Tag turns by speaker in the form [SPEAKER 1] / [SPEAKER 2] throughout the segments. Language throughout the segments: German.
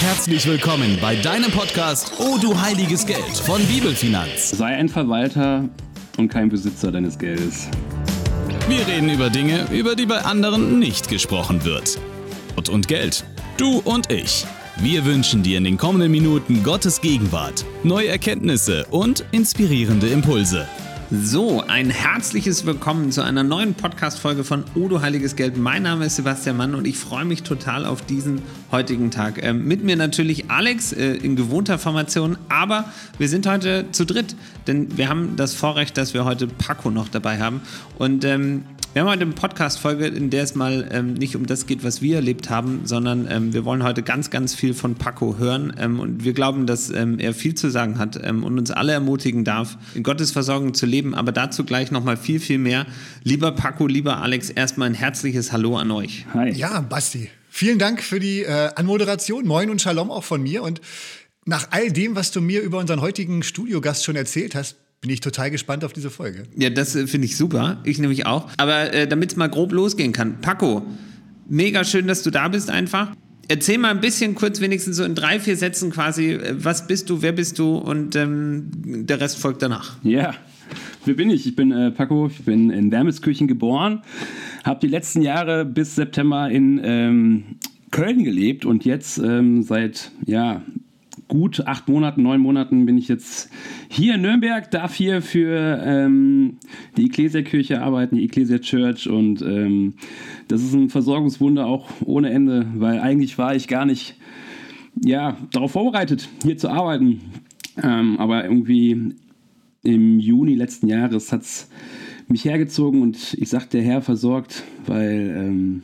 [SPEAKER 1] Herzlich willkommen bei deinem Podcast Oh du heiliges Geld von Bibelfinanz.
[SPEAKER 2] Sei ein Verwalter und kein Besitzer deines Geldes.
[SPEAKER 1] Wir reden über Dinge, über die bei anderen nicht gesprochen wird. Gott und Geld. Du und ich. Wir wünschen dir in den kommenden Minuten Gottes Gegenwart, neue Erkenntnisse und inspirierende Impulse.
[SPEAKER 3] So, ein herzliches Willkommen zu einer neuen Podcast-Folge von Odo Heiliges Geld. Mein Name ist Sebastian Mann und ich freue mich total auf diesen heutigen Tag. Ähm, mit mir natürlich Alex äh, in gewohnter Formation, aber wir sind heute zu dritt, denn wir haben das Vorrecht, dass wir heute Paco noch dabei haben. Und ähm, wir haben heute eine Podcast-Folge, in der es mal ähm, nicht um das geht, was wir erlebt haben, sondern ähm, wir wollen heute ganz, ganz viel von Paco hören. Ähm, und wir glauben, dass ähm, er viel zu sagen hat ähm, und uns alle ermutigen darf, in Gottes Versorgung zu leben. Aber dazu gleich nochmal viel, viel mehr. Lieber Paco, lieber Alex, erstmal ein herzliches Hallo an euch.
[SPEAKER 4] Hi. Ja, Basti. Vielen Dank für die äh, Anmoderation. Moin und Shalom auch von mir. Und nach all dem, was du mir über unseren heutigen Studiogast schon erzählt hast, bin ich total gespannt auf diese Folge.
[SPEAKER 3] Ja, das äh, finde ich super. Ich nämlich auch. Aber äh, damit es mal grob losgehen kann, Paco, mega schön, dass du da bist einfach. Erzähl mal ein bisschen kurz, wenigstens so in drei, vier Sätzen quasi, äh, was bist du, wer bist du und ähm, der Rest folgt danach.
[SPEAKER 2] Ja, wer bin ich? Ich bin äh, Paco, ich bin in Wermelskirchen geboren, habe die letzten Jahre bis September in ähm, Köln gelebt und jetzt ähm, seit ja, gut acht Monaten, neun Monaten bin ich jetzt hier in Nürnberg, darf hier für ähm, die Ecclesia-Kirche arbeiten, die Ecclesia Church und ähm, das ist ein Versorgungswunder auch ohne Ende, weil eigentlich war ich gar nicht ja, darauf vorbereitet, hier zu arbeiten. Ähm, aber irgendwie im Juni letzten Jahres hat es mich hergezogen und ich sagte, der Herr versorgt, weil ähm,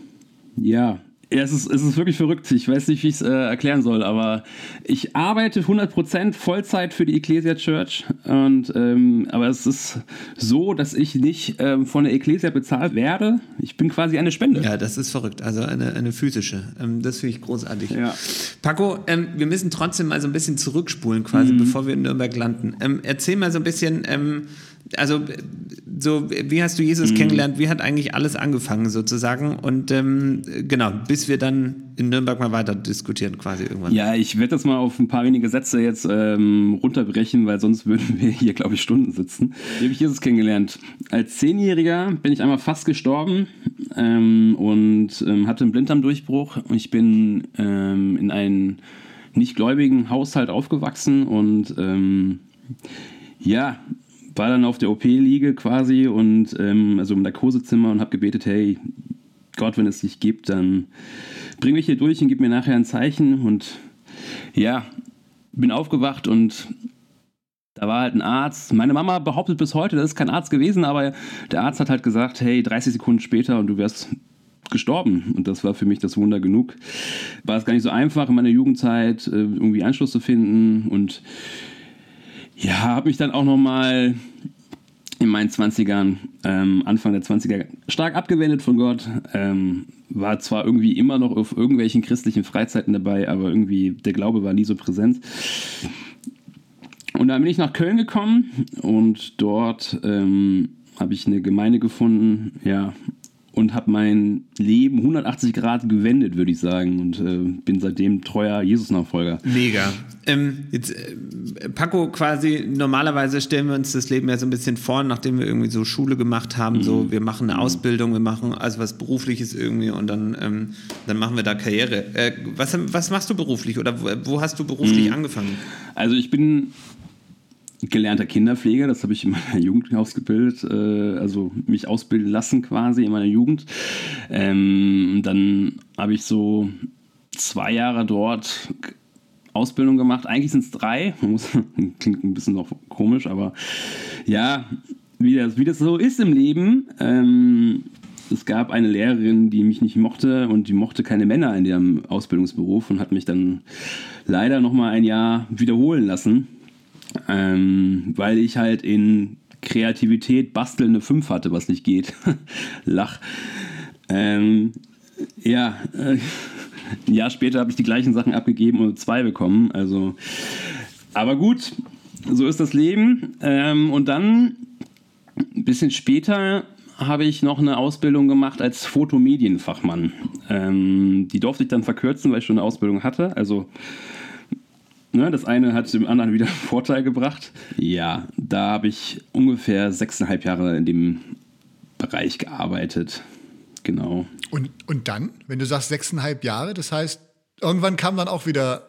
[SPEAKER 2] ja, ja, es ist, es ist wirklich verrückt. Ich weiß nicht, wie ich es äh, erklären soll, aber ich arbeite 100% Vollzeit für die Ecclesia Church. Und, ähm, aber es ist so, dass ich nicht ähm, von der Ecclesia bezahlt werde. Ich bin quasi eine Spende.
[SPEAKER 3] Ja, das ist verrückt. Also eine, eine physische. Ähm, das finde ich großartig. Ja. Paco, ähm, wir müssen trotzdem mal so ein bisschen zurückspulen, quasi, mhm. bevor wir in Nürnberg landen. Ähm, erzähl mal so ein bisschen ähm, also so, wie hast du Jesus mhm. kennengelernt? Wie hat eigentlich alles angefangen sozusagen? Und ähm, genau, bis wir dann in Nürnberg mal weiter diskutieren quasi irgendwann.
[SPEAKER 2] Ja, ich werde das mal auf ein paar wenige Sätze jetzt ähm, runterbrechen, weil sonst würden wir hier, glaube ich, Stunden sitzen. Wie habe ich Jesus kennengelernt? Als Zehnjähriger bin ich einmal fast gestorben ähm, und ähm, hatte einen Blinddarmdurchbruch. Ich bin ähm, in einem nicht gläubigen Haushalt aufgewachsen und ähm, ja, war dann auf der OP-Liege quasi und ähm, also im Narkosezimmer und habe gebetet, hey, Gott, wenn es dich gibt, dann bring mich hier durch und gib mir nachher ein Zeichen. Und ja, bin aufgewacht und da war halt ein Arzt. Meine Mama behauptet bis heute, das ist kein Arzt gewesen, aber der Arzt hat halt gesagt, hey, 30 Sekunden später und du wärst gestorben. Und das war für mich das Wunder genug. War es gar nicht so einfach in meiner Jugendzeit, äh, irgendwie Anschluss zu finden und ja, habe mich dann auch nochmal in meinen 20ern, ähm, Anfang der 20er, stark abgewendet von Gott. Ähm, war zwar irgendwie immer noch auf irgendwelchen christlichen Freizeiten dabei, aber irgendwie der Glaube war nie so präsent. Und dann bin ich nach Köln gekommen und dort ähm, habe ich eine Gemeinde gefunden, ja, und habe mein Leben 180 Grad gewendet, würde ich sagen. Und äh, bin seitdem treuer Jesus-Nachfolger.
[SPEAKER 3] Mega. Ähm, jetzt, äh, Paco, quasi, normalerweise stellen wir uns das Leben ja so ein bisschen vor, nachdem wir irgendwie so Schule gemacht haben, mhm. so wir machen eine mhm. Ausbildung, wir machen also was Berufliches irgendwie und dann, ähm, dann machen wir da Karriere. Äh, was, was machst du beruflich oder wo, wo hast du beruflich mhm. angefangen?
[SPEAKER 2] Also ich bin gelernter Kinderpfleger, das habe ich in meiner Jugend ausgebildet, äh, also mich ausbilden lassen quasi in meiner Jugend. Ähm, dann habe ich so zwei Jahre dort Ausbildung gemacht. Eigentlich sind es drei. Klingt ein bisschen noch komisch, aber ja, wie das, wie das so ist im Leben. Ähm, es gab eine Lehrerin, die mich nicht mochte und die mochte keine Männer in ihrem Ausbildungsberuf und hat mich dann leider noch mal ein Jahr wiederholen lassen ähm, weil ich halt in Kreativität basteln eine 5 hatte, was nicht geht. Lach. Ähm, ja, äh, ein Jahr später habe ich die gleichen Sachen abgegeben und zwei bekommen. Also, aber gut, so ist das Leben. Ähm, und dann, ein bisschen später, habe ich noch eine Ausbildung gemacht als Fotomedienfachmann. Ähm, die durfte ich dann verkürzen, weil ich schon eine Ausbildung hatte. Also ne, das eine hat dem anderen wieder Vorteil gebracht. Ja, da habe ich ungefähr sechseinhalb Jahre in dem Bereich gearbeitet. Genau.
[SPEAKER 4] Und, und dann, wenn du sagst sechseinhalb Jahre, das heißt, irgendwann kam dann auch wieder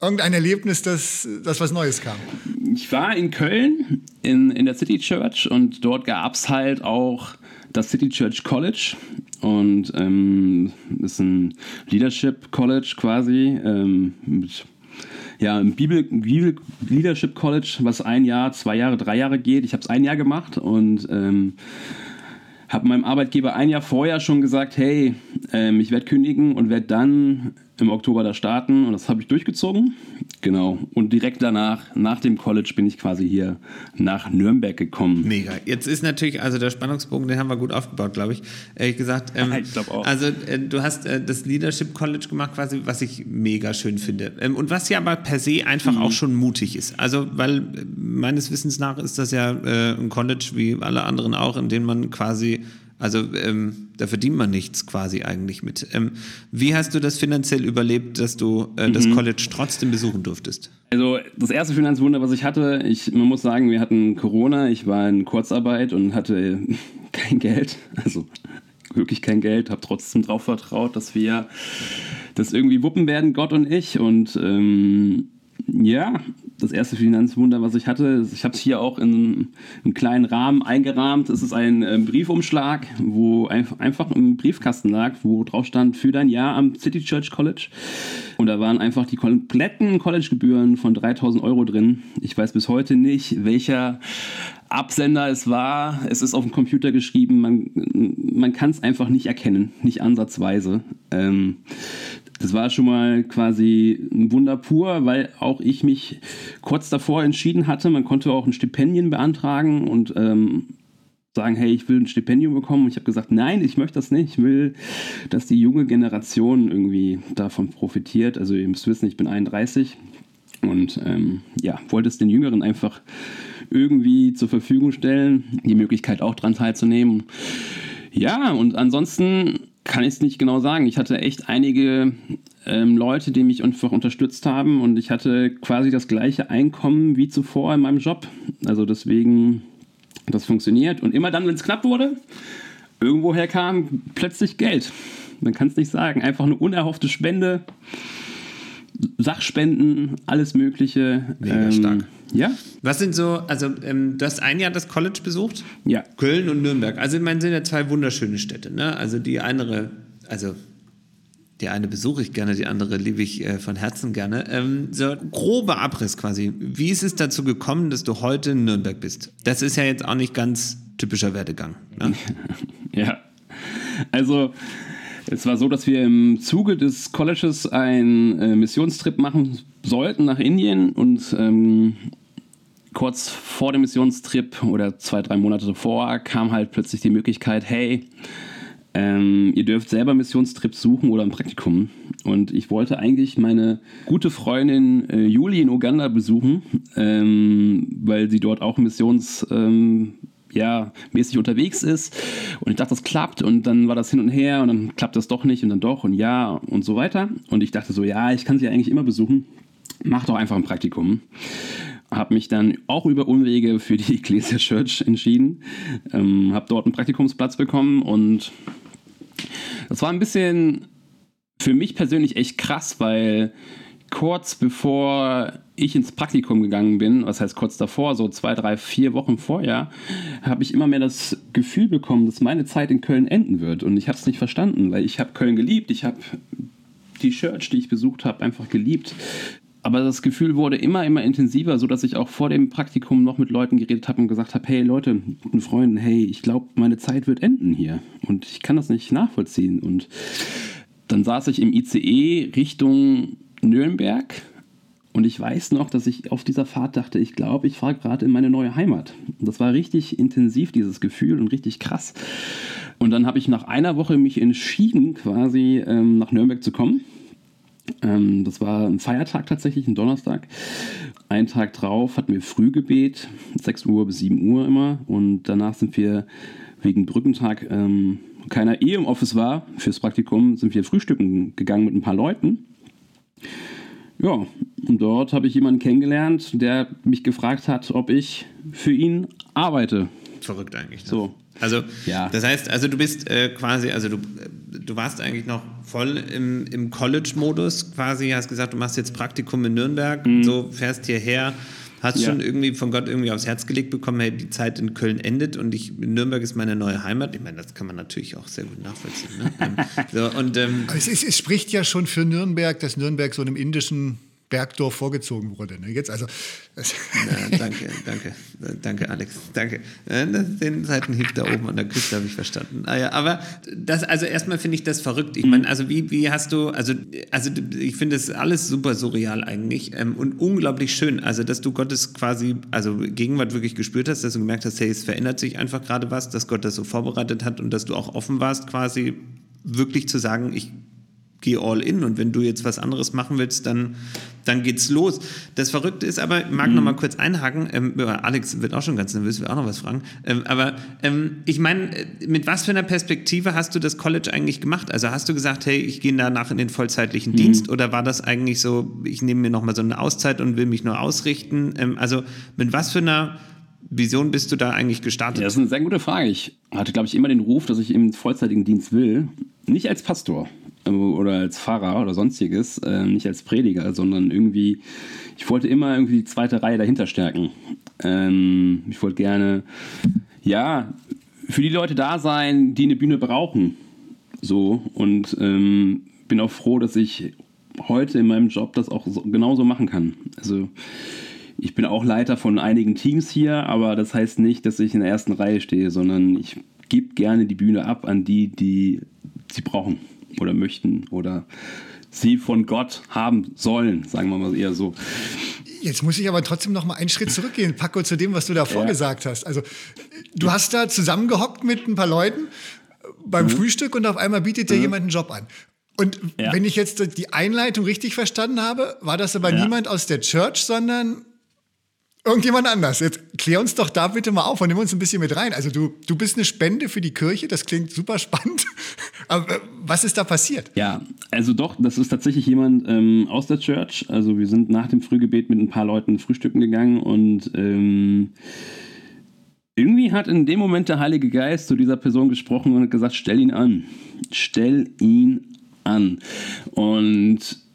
[SPEAKER 4] irgendein Erlebnis, das, das was Neues kam?
[SPEAKER 2] Ich war in Köln in, in der City Church und dort gab es halt auch das City Church College und ähm, ist ein Leadership College quasi ähm, mit ja, ein Bibel, Bibel Leadership College, was ein Jahr, zwei Jahre, drei Jahre geht. Ich habe es ein Jahr gemacht und ähm, habe meinem Arbeitgeber ein Jahr vorher schon gesagt, hey, ähm, ich werde kündigen und werde dann im Oktober da starten und das habe ich durchgezogen. Genau. Und direkt danach, nach dem College, bin ich quasi hier nach Nürnberg gekommen.
[SPEAKER 3] Mega. Jetzt ist natürlich, also der Spannungsbogen, den haben wir gut aufgebaut, glaube ich. Ehrlich gesagt. Ähm, ich glaube auch. Also äh, du hast äh, das Leadership College gemacht, quasi, was ich mega schön finde. Ähm, und was ja aber per se einfach mhm. auch schon mutig ist. Also, weil äh, meines Wissens nach ist das ja äh, ein College wie alle anderen auch, in dem man quasi also ähm, da verdient man nichts quasi eigentlich mit. Ähm, wie hast du das finanziell überlebt, dass du äh, das mhm. College trotzdem besuchen durftest?
[SPEAKER 2] Also das erste Finanzwunder, was ich hatte, ich, man muss sagen, wir hatten Corona, ich war in Kurzarbeit und hatte kein Geld, also wirklich kein Geld, habe trotzdem darauf vertraut, dass wir das irgendwie wuppen werden, Gott und ich. Und ähm, ja, das erste Finanzwunder, was ich hatte. Ich habe es hier auch in einem kleinen Rahmen eingerahmt. Es ist ein äh, Briefumschlag, wo einfach im Briefkasten lag, wo drauf stand für dein Jahr am City Church College. Und da waren einfach die kompletten Collegegebühren von 3000 Euro drin. Ich weiß bis heute nicht, welcher Absender es war. Es ist auf dem Computer geschrieben. Man, man kann es einfach nicht erkennen, nicht ansatzweise. Ähm, das war schon mal quasi ein Wunder pur, weil auch ich mich kurz davor entschieden hatte, man konnte auch ein Stipendium beantragen und ähm, sagen, hey, ich will ein Stipendium bekommen. Und ich habe gesagt, nein, ich möchte das nicht. Ich will, dass die junge Generation irgendwie davon profitiert. Also ihr müsst wissen, ich bin 31 und ähm, ja, wollte es den Jüngeren einfach irgendwie zur Verfügung stellen, die Möglichkeit auch daran teilzunehmen. Ja, und ansonsten kann ich es nicht genau sagen. Ich hatte echt einige ähm, Leute, die mich einfach unterstützt haben und ich hatte quasi das gleiche Einkommen wie zuvor in meinem Job. Also deswegen, das funktioniert. Und immer dann, wenn es knapp wurde, irgendwoher kam plötzlich Geld. Man kann es nicht sagen. Einfach eine unerhoffte Spende. Sachspenden, alles Mögliche.
[SPEAKER 3] Mega ähm, stark. Ja. Was sind so, also ähm, du hast ein Jahr das College besucht?
[SPEAKER 2] Ja.
[SPEAKER 3] Köln und Nürnberg. Also ich meine, sind ja zwei wunderschöne Städte. Ne? Also die andere, also die eine besuche ich gerne, die andere liebe ich äh, von Herzen gerne. Ähm, so grober Abriss quasi. Wie ist es dazu gekommen, dass du heute in Nürnberg bist? Das ist ja jetzt auch nicht ganz typischer Werdegang. Ne?
[SPEAKER 2] ja. Also es war so, dass wir im Zuge des Colleges einen äh, Missionstrip machen sollten nach Indien und ähm, kurz vor dem Missionstrip oder zwei, drei Monate davor kam halt plötzlich die Möglichkeit, hey, ähm, ihr dürft selber Missionstrips suchen oder ein Praktikum. Und ich wollte eigentlich meine gute Freundin äh, Juli in Uganda besuchen, ähm, weil sie dort auch Missions... Ähm, ja, mäßig unterwegs ist. Und ich dachte, das klappt. Und dann war das hin und her und dann klappt das doch nicht und dann doch und ja und so weiter. Und ich dachte so, ja, ich kann sie eigentlich immer besuchen. Mach doch einfach ein Praktikum. Habe mich dann auch über Umwege für die Ecclesia Church entschieden. Ähm, habe dort einen Praktikumsplatz bekommen und das war ein bisschen für mich persönlich echt krass, weil kurz bevor ich ins Praktikum gegangen bin, was heißt kurz davor, so zwei, drei, vier Wochen vorher, habe ich immer mehr das Gefühl bekommen, dass meine Zeit in Köln enden wird. Und ich habe es nicht verstanden, weil ich habe Köln geliebt, ich habe die Church, die ich besucht habe, einfach geliebt. Aber das Gefühl wurde immer, immer intensiver, sodass ich auch vor dem Praktikum noch mit Leuten geredet habe und gesagt habe, hey Leute, guten Freunden, hey, ich glaube, meine Zeit wird enden hier. Und ich kann das nicht nachvollziehen. Und dann saß ich im ICE Richtung Nürnberg und ich weiß noch, dass ich auf dieser Fahrt dachte, ich glaube, ich fahre gerade in meine neue Heimat. Und das war richtig intensiv, dieses Gefühl und richtig krass. Und dann habe ich nach einer Woche mich entschieden, quasi ähm, nach Nürnberg zu kommen. Ähm, das war ein Feiertag tatsächlich, ein Donnerstag. Einen Tag drauf hatten wir Frühgebet, 6 Uhr bis 7 Uhr immer. Und danach sind wir wegen Brückentag ähm, keiner eh im Office war fürs Praktikum, sind wir frühstücken gegangen mit ein paar Leuten. Ja, und dort habe ich jemanden kennengelernt, der mich gefragt hat, ob ich für ihn arbeite.
[SPEAKER 3] Verrückt eigentlich. Ne?
[SPEAKER 2] So.
[SPEAKER 3] Also,
[SPEAKER 2] Ja.
[SPEAKER 3] das heißt, also du bist äh, quasi, also du, du warst eigentlich noch voll im, im College-Modus quasi, hast gesagt, du machst jetzt Praktikum in Nürnberg, so fährst hierher, hast.
[SPEAKER 2] Ja.
[SPEAKER 3] schon irgendwie von Gott irgendwie aufs Herz gelegt bekommen, hey, die Zeit in Köln endet und ich, Nürnberg ist meine neue Heimat. Ich meine, das kann man natürlich auch sehr gut nachvollziehen. Ne? ähm, so, und ähm,
[SPEAKER 4] Es, ist, es spricht ja schon für Nürnberg, dass Nürnberg so einem indischen Bergdorf vorgezogen wurde. Ne? Jetzt also,
[SPEAKER 3] Ja, danke, danke, danke, Alex, danke. Äh, Den Seitenhieb da oben an der Küste habe ich verstanden. Ah ja, aber das, also erstmal finde ich das verrückt. Ich meine, also wie, wie hast du, also, also ich finde das alles super surreal eigentlich ähm, und unglaublich schön. Also, dass du Gottes quasi, also Gegenwart wirklich gespürt hast, dass du gemerkt hast, hey, es verändert sich einfach gerade was, dass Gott das so vorbereitet hat und dass du auch offen warst, quasi wirklich zu sagen, ich geh all in und wenn du jetzt was anderes machen willst, dann, dann geht's los. Das Verrückte ist aber, ich mag noch mal kurz einhaken, ähm, Alex wird auch schon ganz nervös, will auch noch was fragen, ähm, aber ähm, ich meine, äh, mit was für einer Perspektive hast du das College eigentlich gemacht? Also hast du gesagt, hey, ich gehe danach in den vollzeitlichen Dienst oder war das eigentlich so, ich nehme mir noch mal so eine Auszeit und will mich nur ausrichten? Ähm, also mit was für einer Vision bist du da eigentlich gestartet?
[SPEAKER 2] Ja, das ist eine sehr gute Frage. Ich hatte, glaube ich, immer den Ruf, dass ich im vollzeitigen Dienst will. Nicht als Pastor oder als Pfarrer oder sonstiges, äh, nicht als Prediger, sondern irgendwie, ich wollte immer irgendwie die zweite Reihe dahinter stärken. Ähm, ich wollte gerne, ja, für die Leute da sein, die eine Bühne brauchen. So, und ähm, bin auch froh, dass ich heute in meinem Job das auch so, genauso machen kann. Also, ich bin auch Leiter von einigen Teams hier, aber das heißt nicht, dass ich in der ersten Reihe stehe, sondern ich gebe gerne die Bühne ab an die, die sie brauchen oder möchten oder sie von Gott haben sollen, sagen wir mal eher so.
[SPEAKER 4] Jetzt muss ich aber trotzdem noch mal einen Schritt zurückgehen, Paco, zu dem, was du davor
[SPEAKER 2] Ja.
[SPEAKER 4] gesagt hast. Also, du hast da zusammengehockt mit ein paar Leuten äh, beim Frühstück und auf einmal bietet dir jemand einen Job an. Und
[SPEAKER 2] Ja.
[SPEAKER 4] wenn ich jetzt die Einleitung richtig verstanden habe, war das aber
[SPEAKER 2] Ja.
[SPEAKER 4] niemand aus der Church, sondern irgendjemand anders. Jetzt klär uns doch da bitte mal auf und nimm uns ein bisschen mit rein. Also du, du bist eine Spende für die Kirche, das klingt super spannend. Aber äh, was ist da passiert?
[SPEAKER 2] Ja, also doch, das ist tatsächlich jemand ähm, aus der Church. Also wir sind nach dem Frühgebet mit ein paar Leuten frühstücken gegangen und ähm, irgendwie hat in dem Moment der Heilige Geist zu dieser Person gesprochen und hat gesagt, stell ihn an. Stell ihn an. Und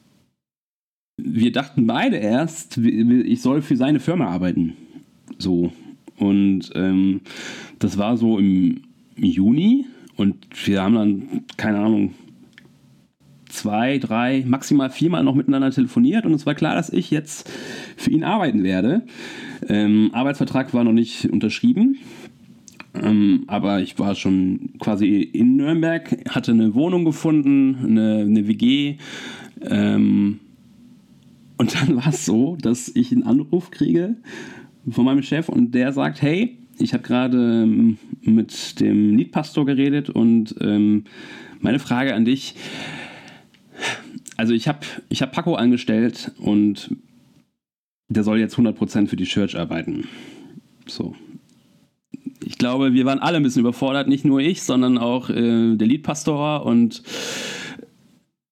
[SPEAKER 2] wir dachten beide erst, ich soll für seine Firma arbeiten. So. Und ähm, das war so im Juni und wir haben dann, keine Ahnung, zwei, drei, maximal viermal noch miteinander telefoniert und es war klar, dass ich jetzt für ihn arbeiten werde. Ähm, Arbeitsvertrag war noch nicht unterschrieben, ähm, aber ich war schon quasi in Nürnberg, hatte eine Wohnung gefunden, eine, eine WG. Ähm, und dann war es so, dass ich einen Anruf kriege von meinem Chef und der sagt, hey, ich habe gerade ähm, mit dem Liedpastor geredet und ähm, meine Frage an dich, also ich habe ich hab Paco angestellt und der soll jetzt 100% für die Church arbeiten. So. Ich glaube, wir waren alle ein bisschen überfordert, nicht nur ich, sondern auch äh, der Liedpastor und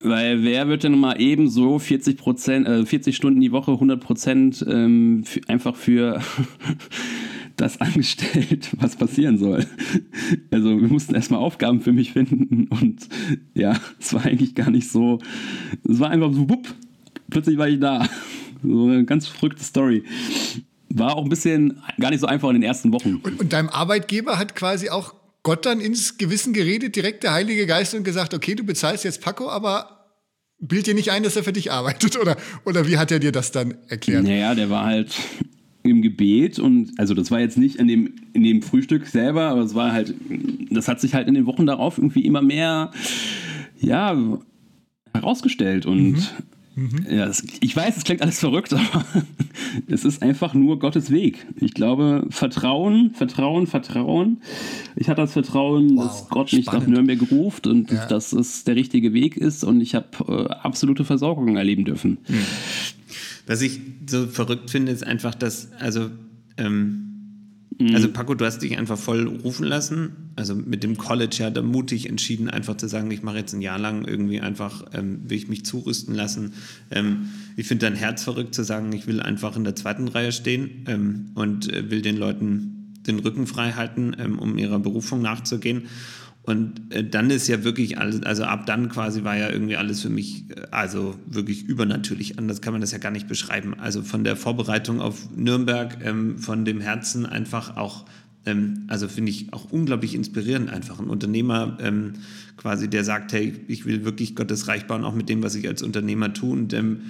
[SPEAKER 2] weil wer wird denn mal eben so 40 Prozent, äh, 40 Stunden die Woche, 100 Prozent ähm, einfach für das angestellt, was passieren soll. Also wir mussten erstmal Aufgaben für mich finden und ja, es war eigentlich gar nicht so, es war einfach so, wupp, plötzlich war ich da. So eine ganz verrückte Story. War auch ein bisschen gar nicht so einfach in den ersten Wochen.
[SPEAKER 4] Und, und deinem Arbeitgeber hat quasi auch Gott dann ins Gewissen geredet, direkt der Heilige Geist und gesagt, okay, du bezahlst jetzt Paco, aber bild dir nicht ein, dass er für dich arbeitet. Oder, oder wie hat er dir das dann erklärt?
[SPEAKER 2] Naja, der war halt im Gebet und also das war jetzt nicht in dem, in dem Frühstück selber, aber es war halt, das hat sich halt in den Wochen darauf irgendwie immer mehr, ja, herausgestellt und ja, das, ich weiß, es klingt alles verrückt, aber es ist einfach nur Gottes Weg. Ich glaube, Vertrauen, Vertrauen, Vertrauen. Ich hatte das Vertrauen,
[SPEAKER 4] Wow,
[SPEAKER 2] dass Gott mich nach
[SPEAKER 4] spannend.
[SPEAKER 2] Nürnberg ruft und
[SPEAKER 4] Ja.
[SPEAKER 2] dass es der richtige Weg ist und ich habe äh, absolute Versorgung erleben dürfen.
[SPEAKER 3] Was ich so verrückt finde, ist einfach, dass, also, ähm, Mhm. Also Paco, du hast dich einfach voll rufen lassen. Also mit dem College ja da mutig entschieden, einfach zu sagen, ich mache jetzt ein Jahr lang irgendwie einfach, ähm, will ich mich zurüsten lassen. Ähm, ich finde dein Herz verrückt zu sagen, ich will einfach in der zweiten Reihe stehen ähm, und äh, will den Leuten den Rücken frei halten, ähm, um ihrer Berufung nachzugehen. Und äh, dann ist ja wirklich alles, also ab dann quasi war ja irgendwie alles für mich, äh, also wirklich übernatürlich. Anders kann man das ja gar nicht beschreiben. Also von der Vorbereitung auf Nürnberg, ähm, von dem Herzen einfach auch, ähm, also finde ich auch unglaublich inspirierend einfach. Ein Unternehmer ähm, quasi, der sagt, hey, ich will wirklich Gottes Reich bauen, auch mit dem, was ich als Unternehmer tue. Und ähm,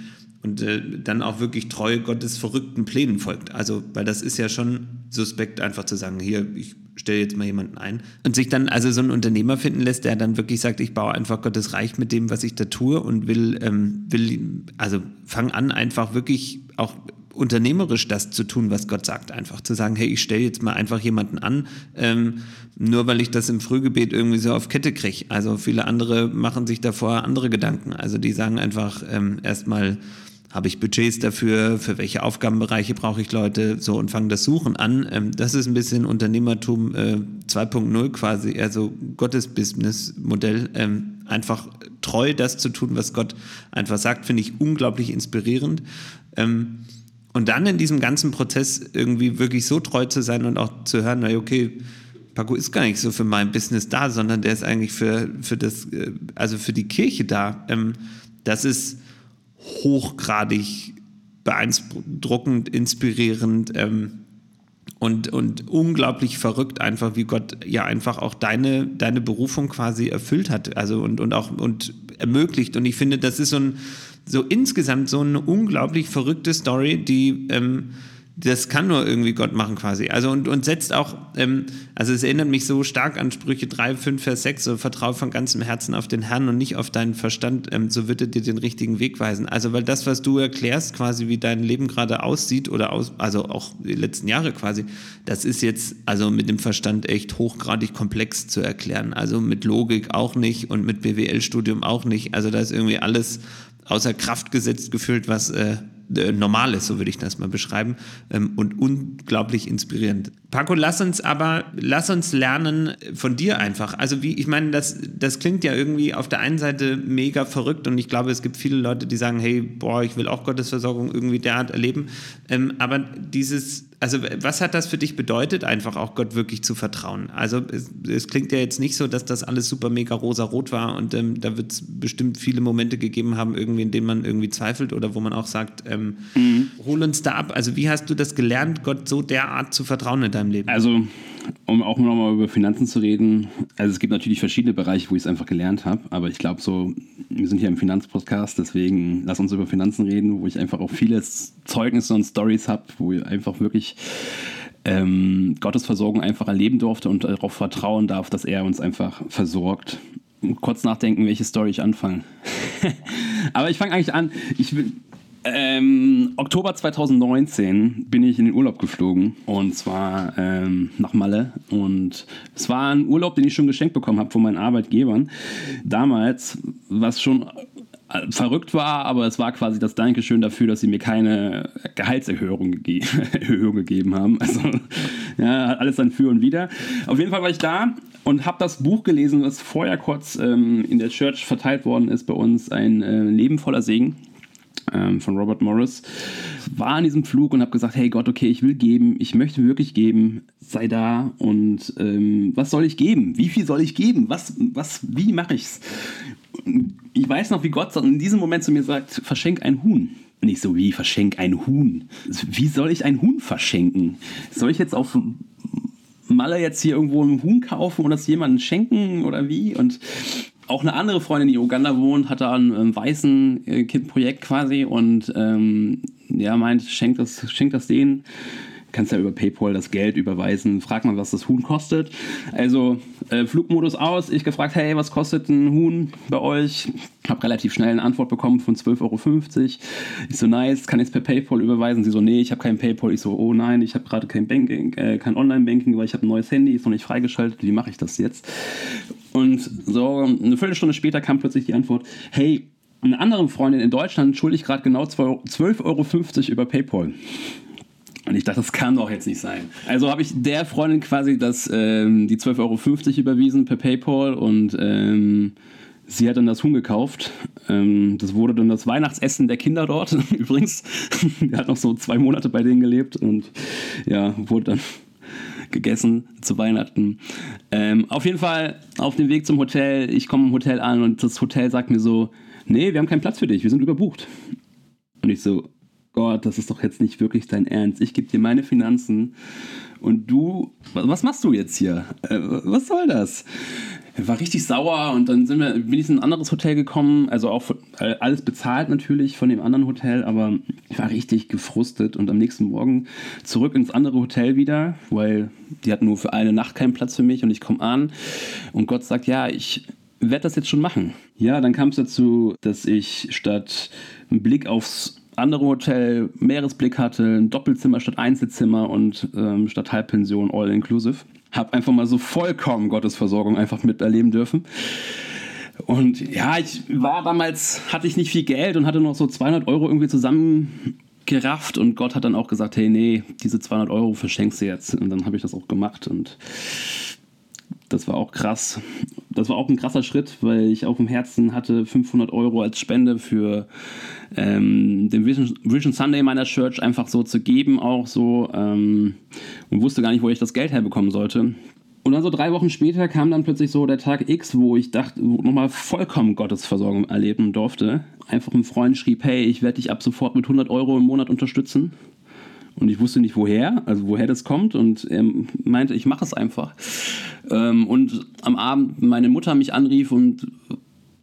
[SPEAKER 3] und äh, dann auch wirklich treu Gottes verrückten Plänen folgt. Also, weil das ist ja schon suspekt, einfach zu sagen, hier, ich stelle jetzt mal jemanden ein. Und sich dann also so einen Unternehmer finden lässt, der dann wirklich sagt, ich baue einfach Gottes Reich mit dem, was ich da tue und will, ähm, will also fang an, einfach wirklich auch unternehmerisch das zu tun, was Gott sagt, einfach zu sagen, hey, ich stelle jetzt mal einfach jemanden an, ähm, nur weil ich das im Frühgebet irgendwie so auf Kette kriege. Also viele andere machen sich davor andere Gedanken. Also die sagen einfach ähm, erstmal, habe ich Budgets dafür? Für welche Aufgabenbereiche brauche ich Leute? So und fangen das Suchen an. Ähm, das ist ein bisschen Unternehmertum äh, 2.0 quasi, also Gottes Business-Modell. Ähm, einfach treu das zu tun, was Gott einfach sagt, finde ich unglaublich inspirierend. Ähm, und dann in diesem ganzen Prozess irgendwie wirklich so treu zu sein und auch zu hören, na okay, Paco ist gar nicht so für mein Business da, sondern der ist eigentlich für, für das, äh, also für die Kirche da. Ähm, das ist hochgradig beeindruckend, inspirierend ähm, und, und unglaublich verrückt einfach, wie Gott ja einfach auch deine, deine Berufung quasi erfüllt hat, also und, und auch und ermöglicht. Und ich finde, das ist so ein so insgesamt so eine unglaublich verrückte Story, die ähm, das kann nur irgendwie Gott machen quasi. Also und, und setzt auch, ähm, also es erinnert mich so stark an Sprüche 3, 5, Vers 6, so vertraue von ganzem Herzen auf den Herrn und nicht auf deinen Verstand, ähm, so wird er dir den richtigen Weg weisen. Also weil das, was du erklärst, quasi wie dein Leben gerade aussieht oder aus, also auch die letzten Jahre quasi, das ist jetzt also mit dem Verstand echt hochgradig komplex zu erklären. Also mit Logik auch nicht und mit BWL-Studium auch nicht. Also da ist irgendwie alles außer Kraft gesetzt gefühlt, was äh, äh, normal ist, so würde ich das mal beschreiben, ähm, und unglaublich inspirierend. Paco, lass uns aber, lass uns lernen von dir einfach. Also wie, ich meine, das, das klingt ja irgendwie auf der einen Seite mega verrückt und ich glaube, es gibt viele Leute, die sagen, hey, boah, ich will auch Gottesversorgung irgendwie derart erleben. Ähm, aber dieses, also was hat das für dich bedeutet, einfach auch Gott wirklich zu vertrauen? Also es, es klingt ja jetzt nicht so, dass das alles super mega rosa-rot war und ähm, da wird es bestimmt viele Momente gegeben haben, irgendwie, in denen man irgendwie zweifelt oder wo man auch sagt, ähm, mhm. hol uns da ab. Also wie hast du das gelernt, Gott so derart zu vertrauen in deinem Leben?
[SPEAKER 2] Also, um auch nochmal über Finanzen zu reden, also es gibt natürlich verschiedene Bereiche, wo ich es einfach gelernt habe, aber ich glaube so, wir sind hier im Finanzpodcast, deswegen lass uns über Finanzen reden, wo ich einfach auch viele Zeugnisse und Stories habe, wo ich einfach wirklich ähm, Gottes Versorgung einfach erleben durfte und darauf vertrauen darf, dass er uns einfach versorgt. Kurz nachdenken, welche Story ich anfange. aber ich fange eigentlich an, ich will, ähm, Oktober 2019 bin ich in den Urlaub geflogen und zwar ähm, nach Malle und es war ein Urlaub, den ich schon geschenkt bekommen habe von meinen Arbeitgebern. Damals, was schon äh, verrückt war, aber es war quasi das Dankeschön dafür, dass sie mir keine Gehaltserhöhung gege gegeben haben. Also ja, alles dann für und wieder. Auf jeden Fall war ich da und habe das Buch gelesen, was vorher kurz ähm, in der Church verteilt worden ist bei uns, ein äh, Leben voller Segen ähm, von Robert Morris, war an diesem Flug und habe gesagt, hey Gott, okay, ich will geben, ich möchte wirklich geben, sei da und ähm, was soll ich geben? Wie viel soll ich geben? Was, was, wie mache ich's? Ich weiß noch, wie Gott in diesem Moment zu mir sagt, verschenk ein Huhn. Nicht so wie, verschenk ein Huhn. Wie soll ich ein Huhn verschenken? Soll ich jetzt auf Malle jetzt hier irgendwo ein Huhn kaufen und das jemandem schenken oder wie? Und auch eine andere Freundin, die in Uganda wohnt, hat da ein, ein weißen äh, Kindprojekt quasi und ähm, ja, meint, schenkt das, schenkt das denen. Kannst ja über PayPal das Geld überweisen. Frag mal, was das Huhn kostet. Also äh, Flugmodus aus. Ich gefragt, hey, was kostet ein Huhn bei euch? Habe relativ schnell eine Antwort bekommen von 12,50 Euro. Ich so, nice, kann ich es per PayPal überweisen? Sie so, nee, ich habe kein PayPal. Ich so, oh nein, ich habe gerade kein äh, kein Online-Banking, weil ich habe ein neues Handy, ist noch nicht freigeschaltet. Wie mache ich das jetzt? Und so eine Viertelstunde später kam plötzlich die Antwort, hey, eine andere Freundin in Deutschland schulde ich gerade genau 12,50 Euro über PayPal. Und ich dachte, das kann doch jetzt nicht sein. Also habe ich der Freundin quasi das, ähm, die 12,50 Euro überwiesen per PayPal und ähm, sie hat dann das Huhn gekauft. Ähm, das wurde dann das Weihnachtsessen der Kinder dort. Übrigens, der hat noch so zwei Monate bei denen gelebt und ja, wurde dann gegessen zu Weihnachten. Ähm, auf jeden Fall auf dem Weg zum Hotel. Ich komme im Hotel an und das Hotel sagt mir so, nee, wir haben keinen Platz für dich, wir sind überbucht. Und ich so, Gott, das ist doch jetzt nicht wirklich dein Ernst. Ich gebe dir meine Finanzen und du, was machst du jetzt hier? Äh, was soll das? War richtig sauer und dann sind wir, bin ich in ein anderes Hotel gekommen, also auch alles bezahlt natürlich von dem anderen Hotel, aber ich war richtig gefrustet und am nächsten Morgen zurück ins andere Hotel wieder, weil die hatten nur für eine Nacht keinen Platz für mich und ich komme an und Gott sagt, ja, ich werde das jetzt schon machen. Ja, dann kam es dazu, dass ich statt einen Blick aufs andere Hotel Meeresblick hatte, ein Doppelzimmer statt Einzelzimmer und ähm, statt Halbpension all inclusive. Hab einfach mal so vollkommen Gottesversorgung einfach miterleben dürfen. Und ja, ich war damals, hatte ich nicht viel Geld und hatte noch so 200 Euro irgendwie zusammengerafft und Gott hat dann auch gesagt, hey, nee, diese 200 Euro verschenkst du jetzt. Und dann habe ich das auch gemacht und das war auch krass. Das war auch ein krasser Schritt, weil ich auch im Herzen hatte 500 Euro als Spende für ähm, den Vision, Vision, Sunday meiner Church einfach so zu geben, auch so ähm, und wusste gar nicht, wo ich das Geld herbekommen sollte. Und dann so drei Wochen später kam dann plötzlich so der Tag X, wo ich dachte, wo nochmal vollkommen Gottesversorgung erleben durfte. Einfach ein Freund schrieb, hey, ich werde dich ab sofort mit 100 Euro im Monat unterstützen. Und ich wusste nicht woher, also woher das kommt. Und er meinte, ich mache es einfach. Ähm, und am Abend meine Mutter mich anrief und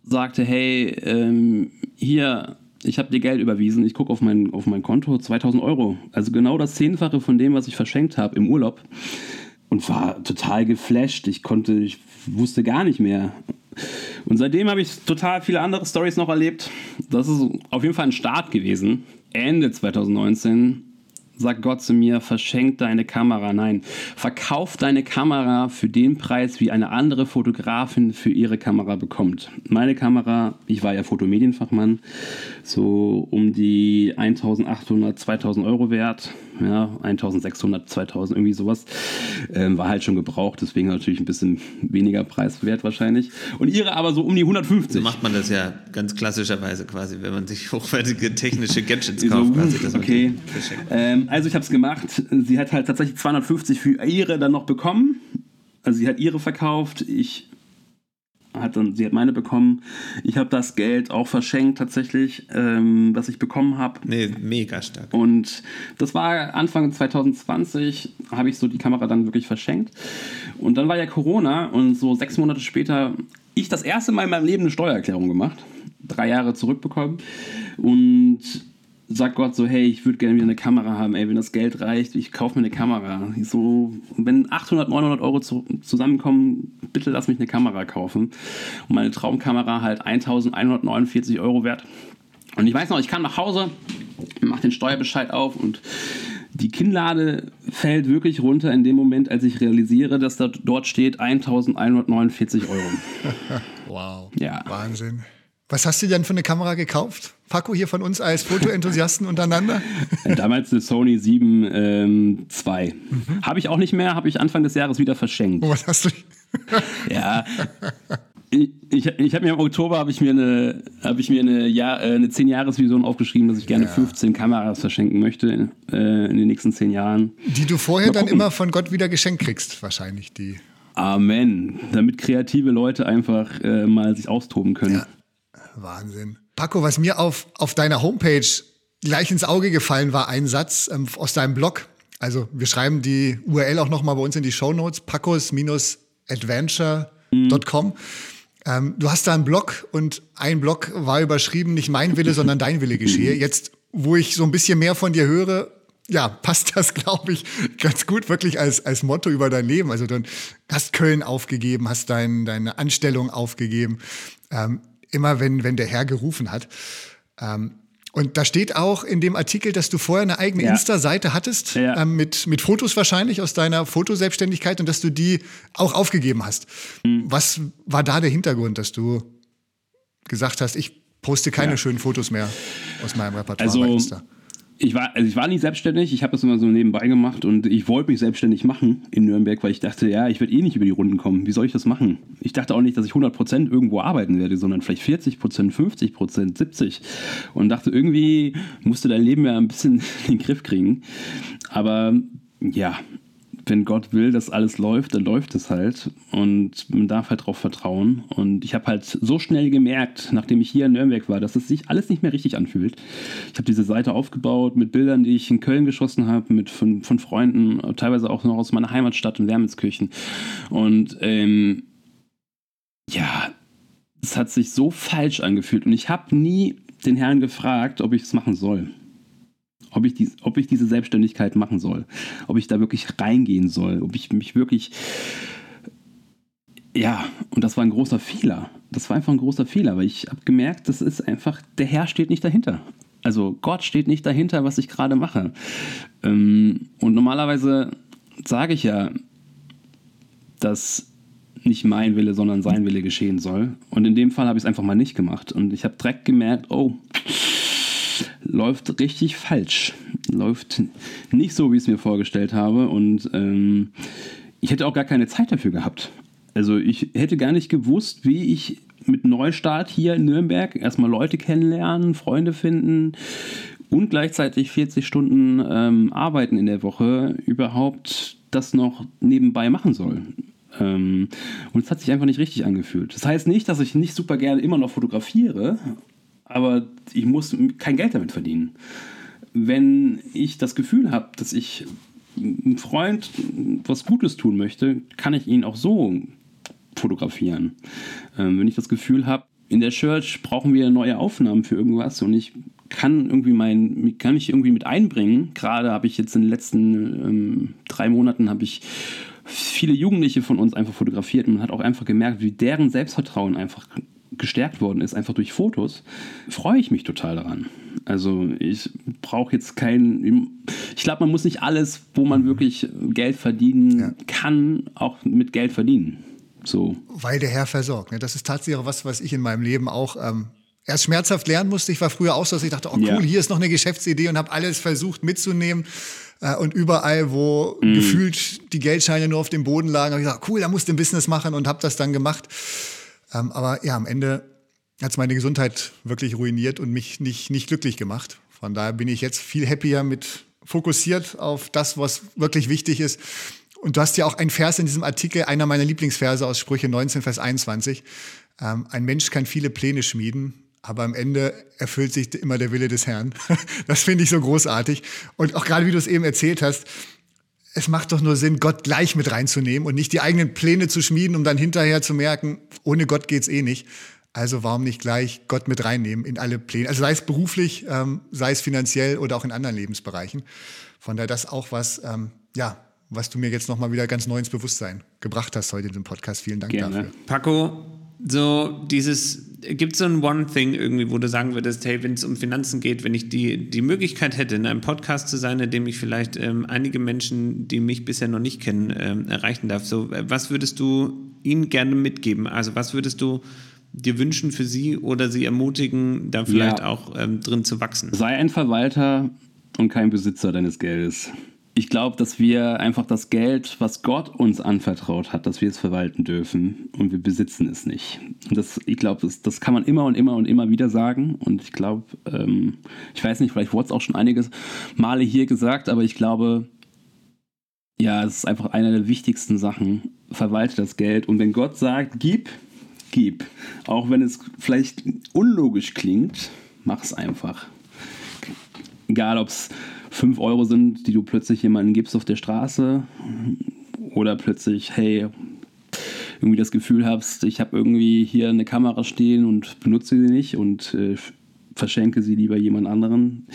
[SPEAKER 2] sagte, hey, ähm, hier, ich habe dir Geld überwiesen, ich gucke auf mein, auf mein Konto, 2000 Euro. Also genau das Zehnfache von dem, was ich verschenkt habe im Urlaub. Und war total geflasht. Ich konnte, ich wusste gar nicht mehr. Und seitdem habe ich total viele andere Stories noch erlebt. Das ist auf jeden Fall ein Start gewesen. Ende 2019 sagt Gott zu mir, verschenk deine Kamera. Nein, verkauf deine Kamera für den Preis, wie eine andere Fotografin für ihre Kamera bekommt. Meine Kamera, ich war ja Fotomedienfachmann, so um die 1800, 2000 Euro wert. Ja, 1600, 2000, irgendwie sowas. Ähm, war halt schon gebraucht, deswegen natürlich ein bisschen weniger preiswert wahrscheinlich. Und ihre aber so um die 150. So
[SPEAKER 3] macht man das ja ganz klassischerweise quasi, wenn man sich hochwertige technische Gadgets kauft. So, quasi,
[SPEAKER 2] okay. Ähm, also ich habe es gemacht. Sie hat halt tatsächlich 250 für ihre dann noch bekommen. Also sie hat ihre verkauft. Ich hat dann, sie hat meine bekommen. Ich habe das Geld auch verschenkt tatsächlich, ähm, was ich bekommen habe.
[SPEAKER 3] Nee, mega stark.
[SPEAKER 2] Und das war Anfang 2020, habe ich so die Kamera dann wirklich verschenkt. Und dann war ja Corona und so sechs Monate später ich das erste Mal in meinem Leben eine Steuererklärung gemacht. Drei Jahre zurückbekommen. Und sagt Gott so, hey, ich würde gerne wieder eine Kamera haben, ey, wenn das Geld reicht, ich kaufe mir eine Kamera. So, wenn 800, 900 Euro zu, zusammenkommen, bitte lass mich eine Kamera kaufen. Und meine Traumkamera halt 1149 Euro wert. Und ich weiß noch, ich kam nach Hause, mache den Steuerbescheid auf und die Kinnlade fällt wirklich runter in dem Moment, als ich realisiere, dass da dort steht 1149 Euro.
[SPEAKER 4] wow. Ja. Wahnsinn. Was hast du denn für eine Kamera gekauft? Paco hier von uns als Fotoenthusiasten untereinander?
[SPEAKER 2] Damals eine Sony 7 ähm, II. Mhm. Habe ich auch nicht mehr, habe ich Anfang des Jahres wieder verschenkt.
[SPEAKER 4] Oh, was hast du?
[SPEAKER 2] ja. Ich, ich, ich habe mir im Oktober habe ich mir eine habe ich mir eine Jahr, äh, eine 10 Jahresvision aufgeschrieben, dass ich gerne ja. 15 Kameras verschenken möchte äh, in den nächsten 10 Jahren.
[SPEAKER 4] Die du vorher dann immer von Gott wieder geschenkt kriegst, wahrscheinlich die.
[SPEAKER 2] Amen. Damit kreative Leute einfach äh, mal sich austoben können. Ja.
[SPEAKER 4] Wahnsinn. Paco, was mir auf, auf deiner Homepage gleich ins Auge gefallen war, ein Satz ähm, aus deinem Blog. Also wir schreiben die URL auch nochmal bei uns in die Show Notes, pacos-adventure.com. Mhm. Ähm, du hast da einen Blog und ein Blog war überschrieben, nicht mein Wille, sondern dein Wille geschehe. Jetzt, wo ich so ein bisschen mehr von dir höre, ja, passt das, glaube ich, ganz gut wirklich als, als Motto über dein Leben. Also du hast Köln aufgegeben, hast dein, deine Anstellung aufgegeben. Ähm, immer wenn, wenn der Herr gerufen hat. Ähm, und da steht auch in dem Artikel, dass du vorher eine eigene ja. Insta-Seite hattest, ja. ähm, mit, mit Fotos wahrscheinlich aus deiner Fotoselbstständigkeit und dass du die auch aufgegeben hast. Mhm. Was war da der Hintergrund, dass du gesagt hast, ich poste keine ja. schönen Fotos mehr aus meinem Repertoire
[SPEAKER 2] also,
[SPEAKER 4] bei Insta?
[SPEAKER 2] Ich war, also ich war nie selbstständig, ich habe das immer so nebenbei gemacht und ich wollte mich selbstständig machen in Nürnberg, weil ich dachte, ja, ich werde eh nicht über die Runden kommen. Wie soll ich das machen? Ich dachte auch nicht, dass ich 100% irgendwo arbeiten werde, sondern vielleicht 40%, 50%, 70%. Und dachte, irgendwie musste dein Leben ja ein bisschen in den Griff kriegen. Aber ja, wenn Gott will, dass alles läuft, dann läuft es halt. Und man darf halt darauf vertrauen. Und ich habe halt so schnell gemerkt, nachdem ich hier in Nürnberg war, dass es sich alles nicht mehr richtig anfühlt. Ich habe diese Seite aufgebaut mit Bildern, die ich in Köln geschossen habe, mit von, von Freunden, teilweise auch noch aus meiner Heimatstadt in Wermelskirchen. Und ähm, ja, es hat sich so falsch angefühlt. Und ich habe nie den Herrn gefragt, ob ich es machen soll ob ich, dies, ob ich diese Selbstständigkeit machen soll, ob ich da wirklich reingehen soll, ob ich mich wirklich... Ja, und das war ein großer Fehler. Das war einfach ein großer Fehler, weil ich habe gemerkt, das ist einfach, der Herr steht nicht dahinter. Also Gott steht nicht dahinter, was ich gerade mache. Ähm, und normalerweise sage ich ja, dass nicht mein Wille, sondern sein Wille geschehen soll. Und in dem Fall habe ich es einfach mal nicht gemacht. Und ich habe direkt gemerkt, oh, läuft richtig falsch. Läuft nicht so, wie ich es mir vorgestellt habe. Und ähm, ich hätte auch gar keine Zeit dafür gehabt. Also ich hätte gar nicht gewusst, wie ich mit Neustart hier in Nürnberg erstmal Leute kennenlernen, Freunde finden und gleichzeitig 40 Stunden ähm, arbeiten in der Woche überhaupt das noch nebenbei machen soll. Ähm, und es hat sich einfach nicht richtig angefühlt. Das heißt nicht, dass ich nicht super gerne immer noch fotografiere aber ich muss kein Geld damit verdienen. Wenn ich das Gefühl habe, dass ich einem Freund was Gutes tun möchte, kann ich ihn auch so fotografieren. Ähm, wenn ich das Gefühl habe, in der Church brauchen wir neue Aufnahmen für irgendwas und ich kann irgendwie mein, kann mich irgendwie mit einbringen. Gerade habe ich jetzt in den letzten ähm, drei Monaten habe ich viele Jugendliche von uns einfach fotografiert und man hat auch einfach gemerkt, wie deren Selbstvertrauen einfach gestärkt worden ist, einfach durch Fotos, freue ich mich total daran. Also ich brauche jetzt kein, ich glaube, man muss nicht alles, wo man wirklich Geld verdienen ja. kann, auch mit Geld verdienen. So.
[SPEAKER 4] Weil der Herr versorgt. Ne? Das ist tatsächlich auch was, was ich in meinem Leben auch ähm, erst schmerzhaft lernen musste. Ich war früher auch so, dass ich dachte, oh cool, ja. hier ist noch eine Geschäftsidee und habe alles versucht mitzunehmen. Äh, und überall, wo mm. gefühlt die Geldscheine nur auf dem Boden lagen, habe ich gesagt, cool, da musst du ein Business machen und habe das dann gemacht. Ähm, aber ja, am Ende hat es meine Gesundheit wirklich ruiniert und mich nicht, nicht glücklich gemacht. Von daher bin ich jetzt viel happier mit fokussiert auf das, was wirklich wichtig ist. Und du hast ja auch einen Vers in diesem Artikel, einer meiner Lieblingsverse aus Sprüche 19, Vers 21. Ähm, ein Mensch kann viele Pläne schmieden, aber am Ende erfüllt sich immer der Wille des Herrn. das finde ich so großartig. Und auch gerade wie du es eben erzählt hast, es macht doch nur Sinn, Gott gleich mit reinzunehmen und nicht die eigenen Pläne zu schmieden, um dann hinterher zu merken, ohne Gott geht's eh nicht. Also warum nicht gleich Gott mit reinnehmen in alle Pläne? Also sei es beruflich, ähm, sei es finanziell oder auch in anderen Lebensbereichen. Von daher das auch was, ähm, ja, was du mir jetzt nochmal wieder ganz neu ins Bewusstsein gebracht hast heute in dem Podcast. Vielen Dank Gerne. dafür.
[SPEAKER 3] Paco, so dieses, gibt es so ein One-Thing irgendwie, wo du sagen würdest, hey, wenn es um Finanzen geht, wenn ich die, die Möglichkeit hätte, in einem Podcast zu sein, in dem ich vielleicht ähm, einige Menschen, die mich bisher noch nicht kennen, ähm, erreichen darf, so, äh, was würdest du ihnen gerne mitgeben? Also was würdest du dir wünschen für sie oder sie ermutigen, da vielleicht ja. auch ähm, drin zu wachsen?
[SPEAKER 2] Sei ein Verwalter und kein Besitzer deines Geldes ich glaube, dass wir einfach das Geld, was Gott uns anvertraut hat, dass wir es verwalten dürfen und wir besitzen es nicht. Und das, ich glaube, das, das kann man immer und immer und immer wieder sagen. Und ich glaube, ähm, ich weiß nicht, vielleicht wurde es auch schon einige Male hier gesagt, aber ich glaube, ja, es ist einfach eine der wichtigsten Sachen. Verwalte das Geld. Und wenn Gott sagt, gib, gib. Auch wenn es vielleicht unlogisch klingt, mach es einfach. Egal, ob es 5 Euro sind, die du plötzlich jemandem gibst auf der Straße oder plötzlich, hey, irgendwie das Gefühl hast, ich habe irgendwie hier eine Kamera stehen und benutze sie nicht und äh, verschenke sie lieber jemand anderen.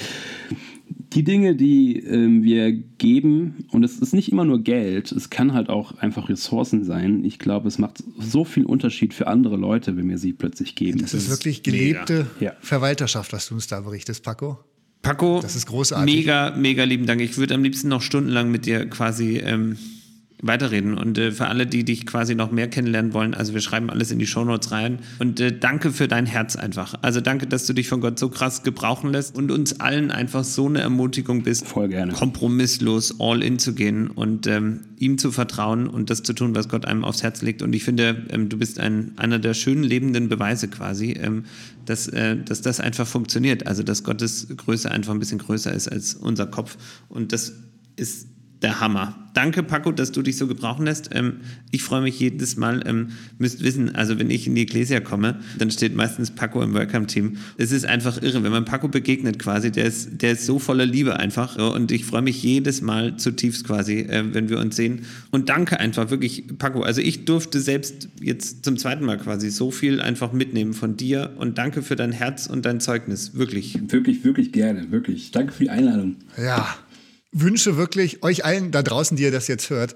[SPEAKER 2] Die Dinge, die äh, wir geben, und es ist nicht immer nur Geld, es kann halt auch einfach Ressourcen sein. Ich glaube, es macht so viel Unterschied für andere Leute, wenn wir sie plötzlich geben.
[SPEAKER 4] Das, das ist wirklich gelebte mega. Verwalterschaft, was du uns da berichtest, Paco.
[SPEAKER 3] Paco, das ist großartig. Mega, mega lieben Dank. Ich würde am liebsten noch stundenlang mit dir quasi ähm, weiterreden. Und äh, für alle, die dich quasi noch mehr kennenlernen wollen, also wir schreiben alles in die Shownotes rein. Und äh, danke für dein Herz einfach. Also danke, dass du dich von Gott so krass gebrauchen lässt und uns allen einfach so eine Ermutigung bist,
[SPEAKER 2] Voll gerne.
[SPEAKER 3] kompromisslos all in zu gehen und ähm, ihm zu vertrauen und das zu tun, was Gott einem aufs Herz legt. Und ich finde, ähm, du bist ein, einer der schönen lebenden Beweise quasi, ähm, dass, äh, dass das einfach funktioniert. Also dass Gottes Größe einfach ein bisschen größer ist als unser Kopf. Und das ist der Hammer. Danke, Paco, dass du dich so gebrauchen lässt. Ähm, ich freue mich jedes Mal. Ähm, müsst wissen, also wenn ich in die Ecclesia komme, dann steht meistens Paco im Welcome-Team. Es ist einfach irre, wenn man Paco begegnet quasi, der ist, der ist so voller Liebe einfach. Und ich freue mich jedes Mal zutiefst quasi, äh, wenn wir uns sehen. Und danke einfach wirklich, Paco. Also ich durfte selbst jetzt zum zweiten Mal quasi so viel einfach mitnehmen von dir. Und danke für dein Herz und dein Zeugnis. Wirklich.
[SPEAKER 2] Wirklich, wirklich gerne. Wirklich. Danke für die Einladung.
[SPEAKER 4] Ja, wünsche wirklich euch allen da draußen, die ihr das jetzt hört,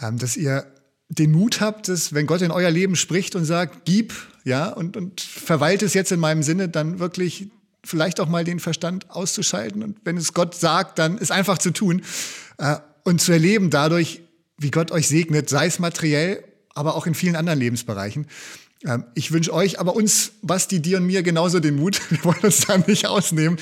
[SPEAKER 4] ähm, dass ihr den Mut habt, dass wenn Gott in euer Leben spricht und sagt, gib, ja, und, und verweilt es jetzt in meinem Sinne, dann wirklich vielleicht auch mal den Verstand auszuschalten und wenn es Gott sagt, dann es einfach zu tun äh, und zu erleben dadurch, wie Gott euch segnet, sei es materiell, aber auch in vielen anderen Lebensbereichen. Ähm, ich wünsche euch, aber uns, Basti, dir und mir genauso den Mut, wir wollen uns da nicht ausnehmen,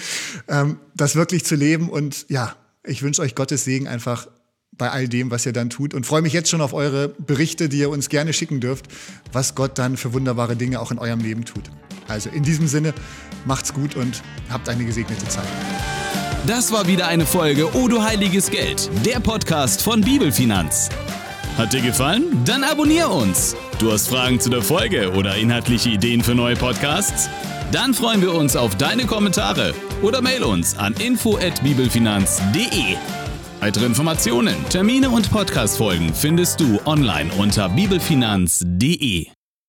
[SPEAKER 4] ähm, das wirklich zu leben und ja, ich wünsche euch Gottes Segen einfach bei all dem, was ihr dann tut und freue mich jetzt schon auf eure Berichte, die ihr uns gerne schicken dürft, was Gott dann für wunderbare Dinge auch in eurem Leben tut. Also in diesem Sinne, macht's gut und habt eine gesegnete Zeit.
[SPEAKER 1] Das war wieder eine Folge O du heiliges Geld, der Podcast von Bibelfinanz. Hat dir gefallen? Dann abonnier uns. Du hast Fragen zu der Folge oder inhaltliche Ideen für neue Podcasts? Dann freuen wir uns auf deine Kommentare oder mail uns an info@bibelfinanz.de. Weitere Informationen, Termine und Podcastfolgen findest du online unter bibelfinanz.de.